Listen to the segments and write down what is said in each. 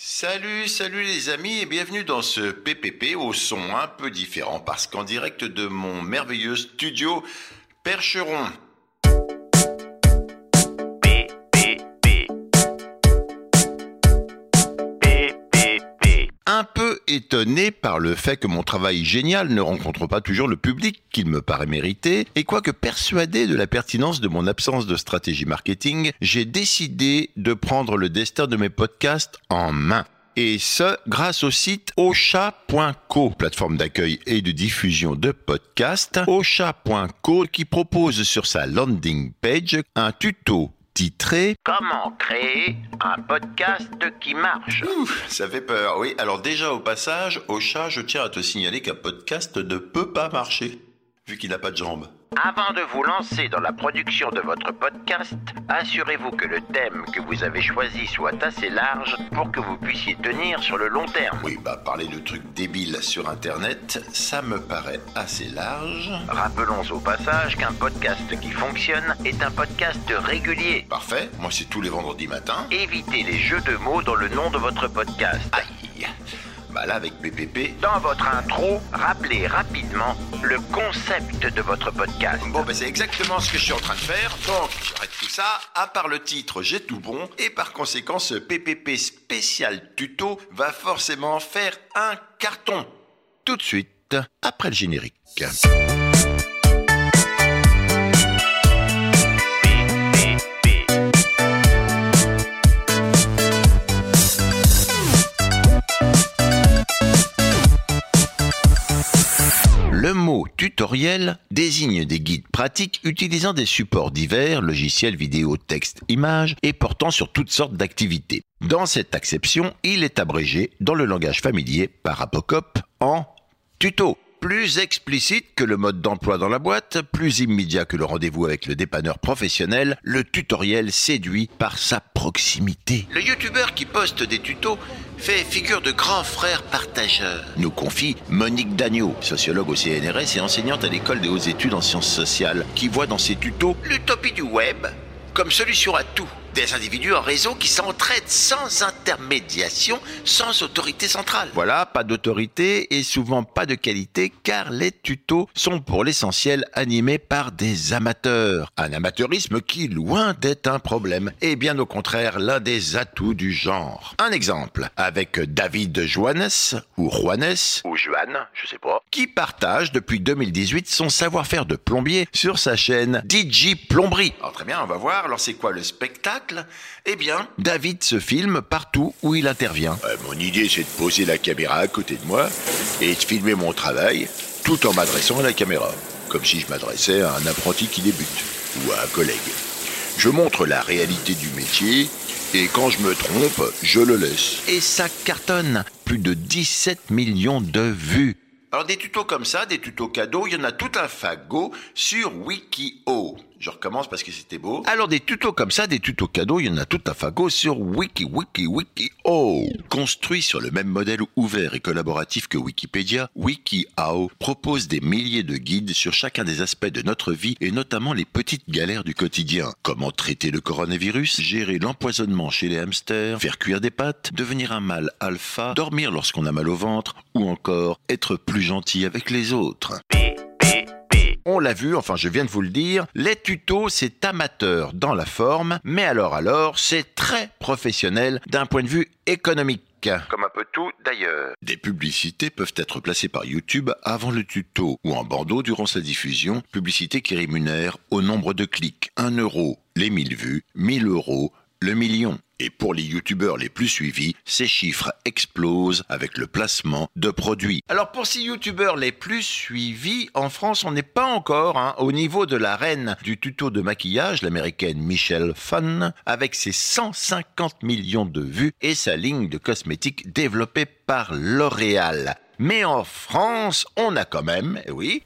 Salut, salut les amis et bienvenue dans ce PPP au son un peu différent parce qu'en direct de mon merveilleux studio Percheron. Étonné par le fait que mon travail génial ne rencontre pas toujours le public qu'il me paraît mériter, et quoique persuadé de la pertinence de mon absence de stratégie marketing, j'ai décidé de prendre le destin de mes podcasts en main. Et ce, grâce au site ocha.co, plateforme d'accueil et de diffusion de podcasts, ocha.co qui propose sur sa landing page un tuto titré Comment créer un podcast qui marche? Ouf, ça fait peur. Oui, alors déjà au passage, Ocha, je tiens à te signaler qu'un podcast ne peut pas marcher, vu qu'il n'a pas de jambes. Avant de vous lancer dans la production de votre podcast, assurez-vous que le thème que vous avez choisi soit assez large pour que vous puissiez tenir sur le long terme. Oui, bah parler de trucs débiles sur Internet, ça me paraît assez large. Rappelons au passage qu'un podcast qui fonctionne est un podcast régulier. Parfait, moi c'est tous les vendredis matins. Évitez les jeux de mots dans le nom de votre podcast. Aïe Bah là avec PPP... Dans votre intro, rappelez rapidement le concept de votre podcast. Bon, bah c'est exactement ce que je suis en train de faire. Donc, j'arrête tout ça. À part le titre, j'ai tout bon. Et par conséquent, ce PPP spécial tuto va forcément faire un carton. Tout de suite, après le générique. Le mot tutoriel désigne des guides pratiques utilisant des supports divers, logiciels vidéo, texte, images et portant sur toutes sortes d'activités. Dans cette acception, il est abrégé dans le langage familier par Apocop en tuto. Plus explicite que le mode d'emploi dans la boîte, plus immédiat que le rendez-vous avec le dépanneur professionnel, le tutoriel séduit par sa proximité. Le youtubeur qui poste des tutos fait figure de grand frère partageur, nous confie Monique Dagneau, sociologue au CNRS et enseignante à l'école des hautes études en sciences sociales, qui voit dans ses tutos l'utopie du web comme solution à tout. Des individus en réseau qui s'entraident sans intermédiation, sans autorité centrale. Voilà, pas d'autorité et souvent pas de qualité car les tutos sont pour l'essentiel animés par des amateurs. Un amateurisme qui, loin d'être un problème, est bien au contraire l'un des atouts du genre. Un exemple, avec David Joannes, ou Juanes, Ou Joanne, je sais pas. qui partage depuis 2018 son savoir-faire de plombier sur sa chaîne DJ Plomberie. Alors très bien, on va voir. Alors c'est quoi le spectacle? Eh bien, David se filme partout où il intervient. Euh, mon idée, c'est de poser la caméra à côté de moi et de filmer mon travail tout en m'adressant à la caméra, comme si je m'adressais à un apprenti qui débute ou à un collègue. Je montre la réalité du métier et quand je me trompe, je le laisse. Et ça cartonne. Plus de 17 millions de vues. Alors des tutos comme ça, des tutos cadeaux, il y en a tout un fagot sur Wikio. Je recommence parce que c'était beau. Alors des tutos comme ça, des tutos cadeaux, il y en a tout un fagot sur Wiki, Wiki, Wikio. Construit sur le même modèle ouvert et collaboratif que Wikipédia, WikiHow propose des milliers de guides sur chacun des aspects de notre vie et notamment les petites galères du quotidien. Comment traiter le coronavirus, gérer l'empoisonnement chez les hamsters, faire cuire des pâtes, devenir un mâle alpha, dormir lorsqu'on a mal au ventre ou encore être plus gentil avec les autres. On l'a vu, enfin je viens de vous le dire, les tutos c'est amateur dans la forme, mais alors alors c'est très professionnel d'un point de vue économique. Comme un peu tout d'ailleurs. Des publicités peuvent être placées par YouTube avant le tuto ou en bandeau durant sa diffusion, publicité qui rémunère au nombre de clics. 1 euro les 1000 vues, 1000 euros le million. Et pour les youtubeurs les plus suivis, ces chiffres explosent avec le placement de produits. Alors pour ces youtubeurs les plus suivis, en France, on n'est pas encore hein, au niveau de la reine du tuto de maquillage, l'américaine Michelle Fun, avec ses 150 millions de vues et sa ligne de cosmétiques développée par L'Oréal. Mais en France, on a quand même, eh oui,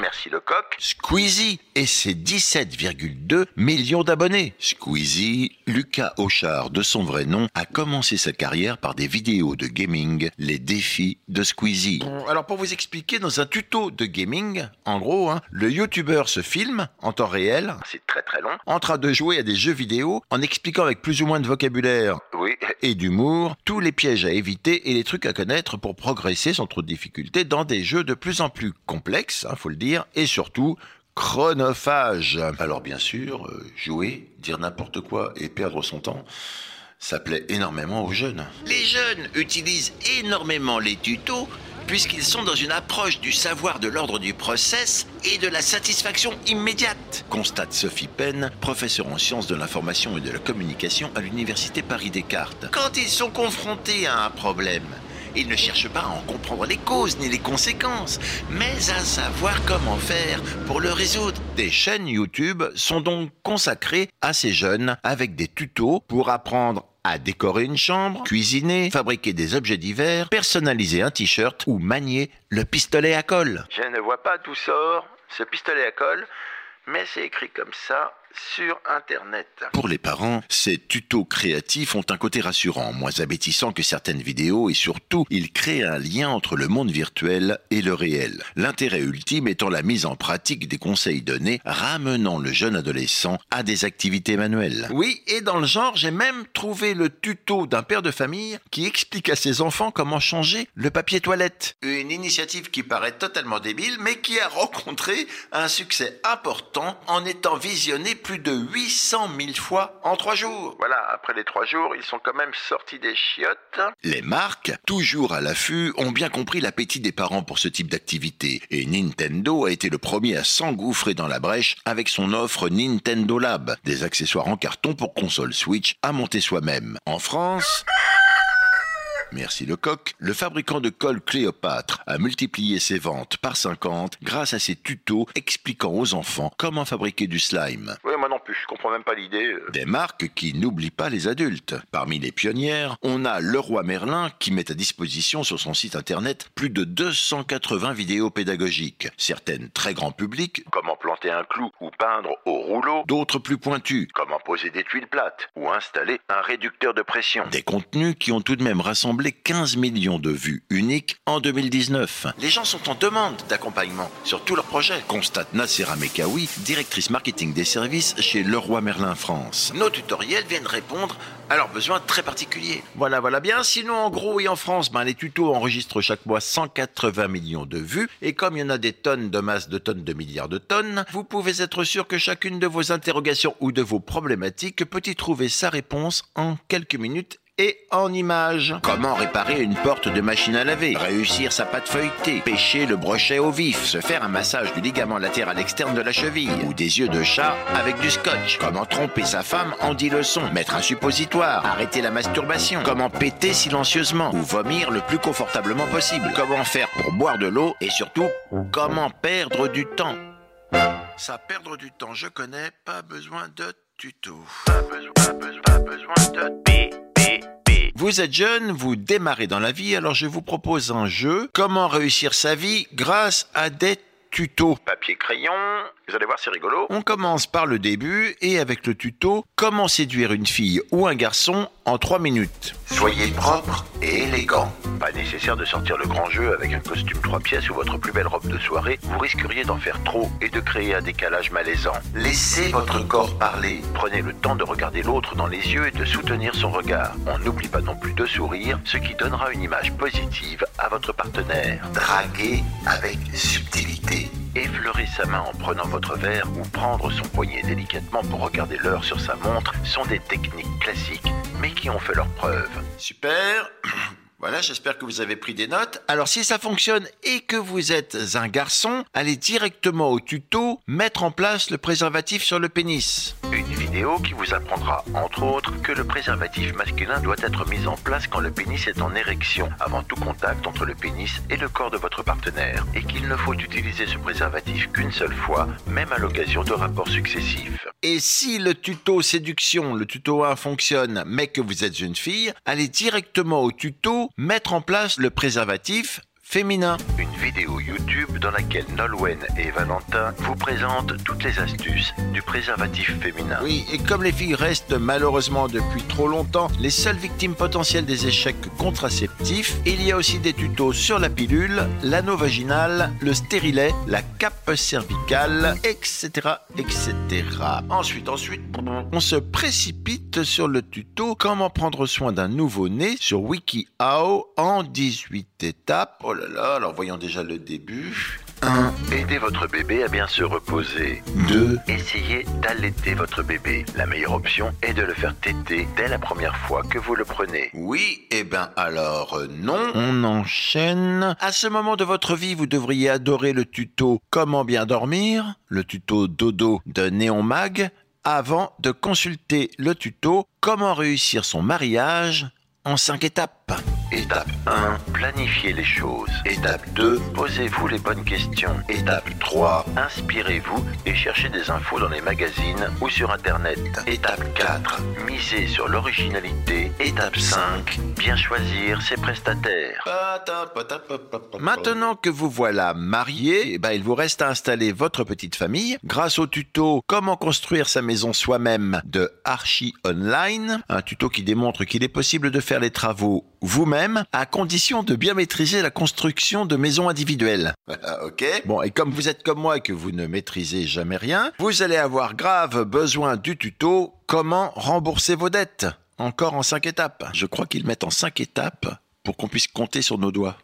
Merci le coq. Squeezie et ses 17,2 millions d'abonnés. Squeezie, Lucas Auchard de son vrai nom, a commencé sa carrière par des vidéos de gaming, les défis de Squeezie. Alors pour vous expliquer, dans un tuto de gaming, en gros, hein, le youtubeur se filme en temps réel, C'est très très long. en train de jouer à des jeux vidéo, en expliquant avec plus ou moins de vocabulaire Oui. et d'humour tous les pièges à éviter et les trucs à connaître pour progresser sans trop de difficultés dans des jeux de plus en plus complexes, hein, faut le dire, et surtout chronophages. Alors bien sûr, euh, jouer, dire n'importe quoi et perdre son temps, ça plaît énormément aux jeunes. Les jeunes utilisent énormément les tutos puisqu'ils sont dans une approche du savoir de l'ordre du process et de la satisfaction immédiate. Constate Sophie Penn, professeure en sciences de l'information et de la communication à l'université Paris-Descartes. Quand ils sont confrontés à un problème, ils ne cherchent pas à en comprendre les causes ni les conséquences, mais à savoir comment faire pour le résoudre. Des chaînes YouTube sont donc consacrées à ces jeunes avec des tutos pour apprendre à décorer une chambre, cuisiner, fabriquer des objets divers, personnaliser un t-shirt ou manier le pistolet à colle. Je ne vois pas d'où sort ce pistolet à colle, mais c'est écrit comme ça sur Internet. Pour les parents, ces tutos créatifs ont un côté rassurant, moins abétissant que certaines vidéos et surtout, ils créent un lien entre le monde virtuel et le réel. L'intérêt ultime étant la mise en pratique des conseils donnés, ramenant le jeune adolescent à des activités manuelles. Oui, et dans le genre, j'ai même trouvé le tuto d'un père de famille qui explique à ses enfants comment changer le papier toilette. Une initiative qui paraît totalement débile, mais qui a rencontré un succès important en étant visionnée plus de 800 000 fois en trois jours. Voilà, après les trois jours, ils sont quand même sortis des chiottes. Les marques, toujours à l'affût, ont bien compris l'appétit des parents pour ce type d'activité. Et Nintendo a été le premier à s'engouffrer dans la brèche avec son offre Nintendo Lab, des accessoires en carton pour console Switch à monter soi-même. En France... Merci le coq. Le fabricant de colle Cléopâtre a multiplié ses ventes par 50 grâce à ses tutos expliquant aux enfants comment fabriquer du slime. Plus, je comprends même pas l'idée. euh. Des marques qui n'oublient pas les adultes. Parmi les pionnières, on a Leroy Merlin qui met à disposition sur son site internet plus de 280 vidéos pédagogiques. Certaines très grand public, Comment planter un clou ou peindre au rouleau. d'autres plus pointues. Comment poser des tuiles plates ou installer un réducteur de pression. Des contenus qui ont tout de même rassemblé 15 millions de vues uniques en 2019. Les gens sont en demande d'accompagnement sur tous leurs projets. Constate Nassera Mekawi, directrice marketing des services chez Leroy Merlin France. Nos tutoriels viennent répondre à leurs besoins très particuliers. Voilà, voilà bien. Sinon, en gros et en France, ben, les tutos enregistrent chaque mois 180 millions de vues. Et comme il y en a des tonnes de masse de tonnes de milliards de tonnes, vous pouvez être sûr que chacune de vos interrogations ou de vos problématiques peut y trouver sa réponse en quelques minutes et en images. Comment réparer une porte de machine à laver? Réussir sa pâte feuilletée Pêcher le brochet au vif Se faire un massage du ligament latéral externe de la cheville Ou des yeux de chat avec du scotch Comment tromper sa femme en 10 leçons Mettre un suppositoire Arrêter la masturbation Comment péter silencieusement Ou vomir le plus confortablement possible? Comment faire pour boire de l'eau Et surtout, comment perdre du temps? Ça, perdre du temps, je connais, pas besoin de tuto. Pas besoin, pas besoin, pas besoin de. Vous êtes jeune, vous démarrez dans la vie, alors je vous propose un jeu. Comment réussir sa vie grâce à des tutos? Papier crayon, vous allez voir, c'est rigolo. On commence par le début et avec le tuto Comment séduire une fille ou un garçon en 3 minutes. Soyez propre et élégant. Pas nécessaire de sortir le grand jeu avec un costume trois pièces ou votre plus belle robe de soirée. Vous risqueriez d'en faire trop et de créer un décalage malaisant. Laissez votre corps parler. Prenez le temps de regarder l'autre dans les yeux et de soutenir son regard. On n'oublie pas non plus de sourire, ce qui donnera une image positive à votre partenaire. Draguer avec subtilité. Effleurer sa main en prenant votre verre ou prendre son poignet délicatement pour regarder l'heure sur sa montre sont des techniques classiques mais qui ont fait leurs preuves. Super. Voilà, j'espère que vous avez pris des notes. Alors si ça fonctionne et que vous êtes un garçon, allez directement au tuto mettre en place le préservatif sur le pénis. Une vidéo qui vous apprendra, entre autres, que le préservatif masculin doit être mis en place quand le pénis est en érection, avant tout contact entre le pénis et le corps de votre partenaire, et qu'il ne faut utiliser ce préservatif qu'une seule fois, même à l'occasion de rapports successifs. Et si le tuto séduction, le tuto 1 fonctionne, mais que vous êtes une fille, allez directement au tuto mettre en place le préservatif féminin. Une vidéo YouTube dans laquelle Nolwenn et Valentin vous présentent toutes les astuces du préservatif féminin. Oui, et comme les filles restent malheureusement depuis trop longtemps les seules victimes potentielles des échecs contraceptifs, il y a aussi des tutos sur la pilule, l'anneau vaginal, le stérilet, la cape cervicale, etc., etc. Ensuite, ensuite, on se précipite sur le tuto comment prendre soin d'un nouveau-né sur WikiHow en 18 étapes. Oh là là, alors voyons déjà le début. 1. Aidez votre bébé à bien se reposer. 2. Essayez d'allaiter votre bébé. La meilleure option est de le faire téter dès la première fois que vous le prenez. Oui, eh ben alors euh, non. On enchaîne. À ce moment de votre vie, vous devriez adorer le tuto Comment bien dormir, le tuto Dodo de Néon Mag, avant de consulter le tuto Comment réussir son mariage en 5 étapes. Étape 1. Planifiez les choses. Étape 2. Posez-vous les bonnes questions. Étape 3. Inspirez-vous et cherchez des infos dans les magazines ou sur Internet. Étape 4. Misez sur l'originalité. Étape 5. Bien choisir ses prestataires. Maintenant que vous voilà marié, eh ben, il vous reste à installer votre petite famille grâce au tuto Comment construire sa maison soi-même de Archie Online, un tuto qui démontre qu'il est possible de faire les travaux vous-même à condition de bien maîtriser la construction de maisons individuelles. ok Bon, et comme vous êtes comme moi et que vous ne maîtrisez jamais rien, vous allez avoir grave besoin du tuto Comment rembourser vos dettes Encore en 5 étapes. Je crois qu'ils mettent en 5 étapes pour qu'on puisse compter sur nos doigts.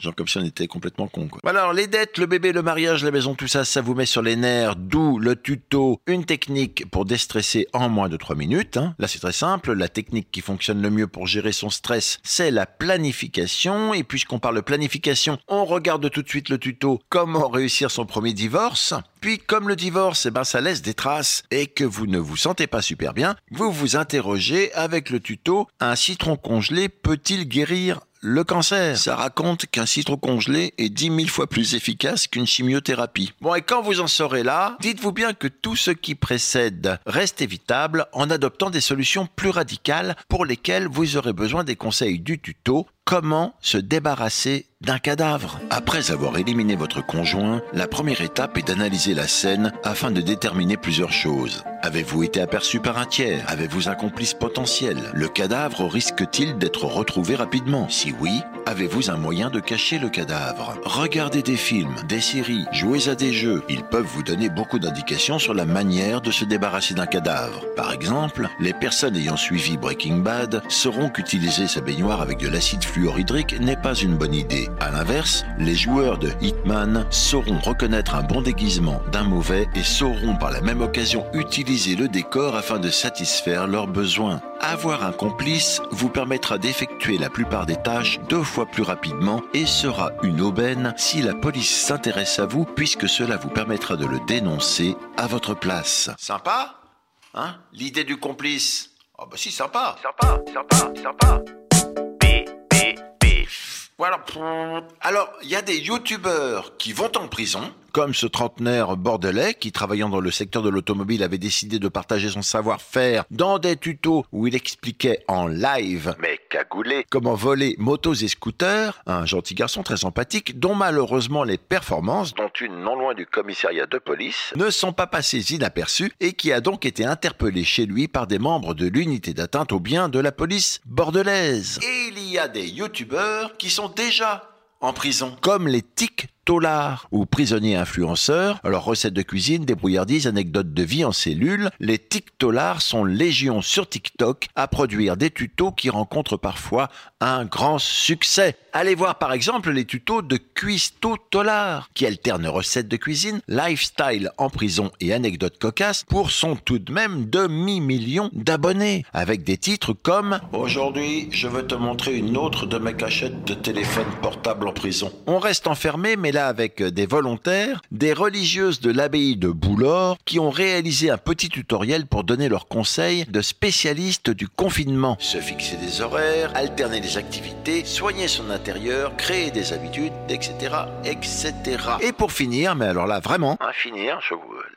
Genre comme si on était complètement con. Alors les dettes, le bébé, le mariage, la maison, tout ça, ça vous met sur les nerfs. D'où le tuto, une technique pour déstresser en moins de 3 minutes. Hein. Là c'est très simple. La technique qui fonctionne le mieux pour gérer son stress, c'est la planification. Et puisqu'on parle de planification, on regarde tout de suite le tuto Comment réussir son premier divorce. Puis comme le divorce, eh ben, ça laisse des traces et que vous ne vous sentez pas super bien, vous vous interrogez avec le tuto Un citron congelé peut-il guérir le cancer. Ça raconte qu'un citron congelé est 10 000 fois plus efficace qu'une chimiothérapie. Bon, et quand vous en serez là, dites-vous bien que tout ce qui précède reste évitable en adoptant des solutions plus radicales pour lesquelles vous aurez besoin des conseils du tuto Comment se débarrasser d'un cadavre? Après avoir éliminé votre conjoint, la première étape est d'analyser la scène afin de déterminer plusieurs choses. Avez-vous été aperçu par un tiers? Avez-vous un complice potentiel? Le cadavre risque-t-il d'être retrouvé rapidement? Si oui, avez-vous un moyen de cacher le cadavre? Regardez des films, des séries, jouez à des jeux. Ils peuvent vous donner beaucoup d'indications sur la manière de se débarrasser d'un cadavre. Par exemple, les personnes ayant suivi Breaking Bad sauront qu'utiliser sa baignoire avec de l'acide fluorhydrique n'est pas une bonne idée. À l'inverse, les joueurs de Hitman sauront reconnaître un bon déguisement d'un mauvais et sauront par la même occasion utiliser le décor afin de satisfaire leurs besoins. Avoir un complice vous permettra d'effectuer la plupart des tâches deux fois plus rapidement et sera une aubaine si la police s'intéresse à vous puisque cela vous permettra de le dénoncer à votre place. Sympa Hein L'idée du complice Oh bah si, sympa Sympa, sympa, sympa. Voilà. Alors, il y a des youtubeurs qui vont en prison, comme ce trentenaire bordelais qui, travaillant dans le secteur de l'automobile, avait décidé de partager son savoir-faire dans des tutos où il expliquait en live Mais cagoulé. comment voler motos et scooters, un gentil garçon très sympathique dont malheureusement les performances Dont une non loin du commissariat de police. ne sont pas passées inaperçues et qui a donc été interpellé chez lui par des membres de l'unité d'atteinte aux biens de la police bordelaise. Et il y a des youtubeurs qui sont déjà en prison, comme les tic tolards ou prisonniers influenceurs. Alors recettes de cuisine, débrouillardise, anecdotes de vie en cellule, les tic tolards sont légion sur TikTok à produire des tutos qui rencontrent parfois un grand succès. Allez voir par exemple les tutos de Cuisto Tolar qui alternent recettes de cuisine, lifestyle en prison et anecdotes cocasses pour son tout de même demi-million d'abonnés avec des titres comme Aujourd'hui, je veux te montrer une autre de mes cachettes de téléphone portable en prison. On reste enfermé mais là avec des volontaires, des religieuses de l'abbaye de Boulor qui ont réalisé un petit tutoriel pour donner leurs conseils de spécialistes du confinement. Se fixer des horaires, alterner les activités, soigner son intérieur, créer des habitudes, etc., etc. Et pour finir, mais alors là vraiment, Un finir, je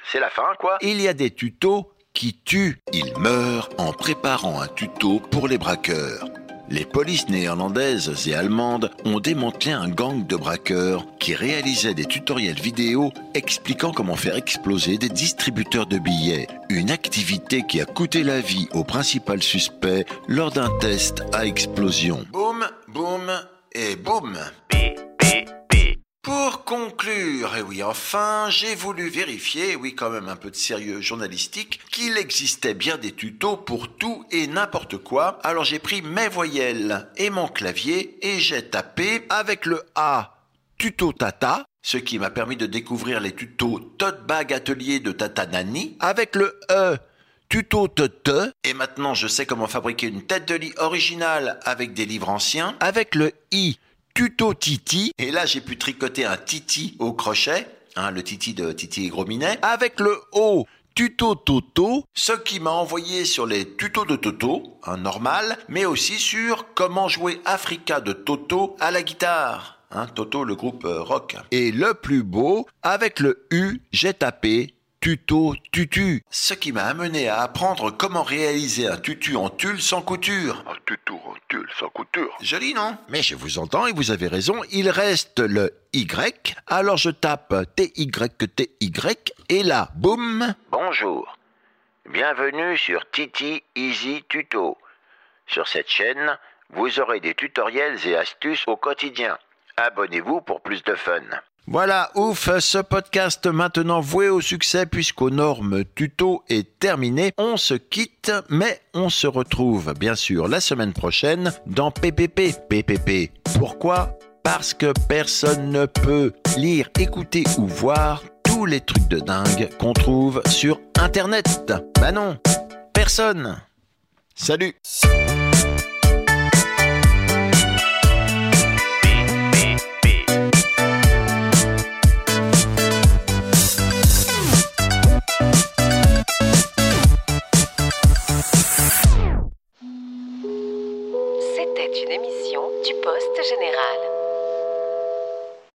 c'est la fin, quoi. il y a des tutos qui tuent. Il meurt en préparant un tuto pour les braqueurs. Les polices néerlandaises et allemandes ont démantelé un gang de braqueurs qui réalisaient des tutoriels vidéo expliquant comment faire exploser des distributeurs de billets, une activité qui a coûté la vie au principal suspect lors d'un test à explosion. Boum, boum et boum. Pour conclure, et oui enfin, j'ai voulu vérifier, oui quand même un peu de sérieux journalistique, qu'il existait bien des tutos pour tout et n'importe quoi. Alors j'ai pris mes voyelles et mon clavier et j'ai tapé avec le A tuto tata, ce qui m'a permis de découvrir les tutos tote bag atelier de Tata Nani, avec le E tuto te et maintenant je sais comment fabriquer une tête de lit originale avec des livres anciens, avec le I tuto Titi. Et là, j'ai pu tricoter un Titi au crochet, hein, le Titi de Titi et Grominet, avec le O tuto Toto, ce qui m'a envoyé sur les tutos de Toto, un normal, mais aussi sur comment jouer Africa de Toto à la guitare. Hein, Toto, le groupe euh, rock. Et le plus beau, avec le U, j'ai tapé tuto tutu, ce qui m'a amené à apprendre comment réaliser un tutu en tulle sans couture. Un tutu en tulle sans couture. Joli, non? Mais je vous entends et vous avez raison, il reste le Y, alors je tape T-Y-T-Y et là, boum Bonjour. Bienvenue sur Titi Easy Tuto. Sur cette chaîne, vous aurez des tutoriels et astuces au quotidien. Abonnez-vous pour plus de fun. Voilà, ouf, ce podcast maintenant voué au succès puisqu'aux normes tuto est terminé. On se quitte, mais on se retrouve bien sûr la semaine prochaine dans PPP. PPP. Pourquoi? Parce que personne ne peut lire, écouter ou voir tous les trucs de dingue qu'on trouve sur Internet. Bah non, personne. Salut Poste Général.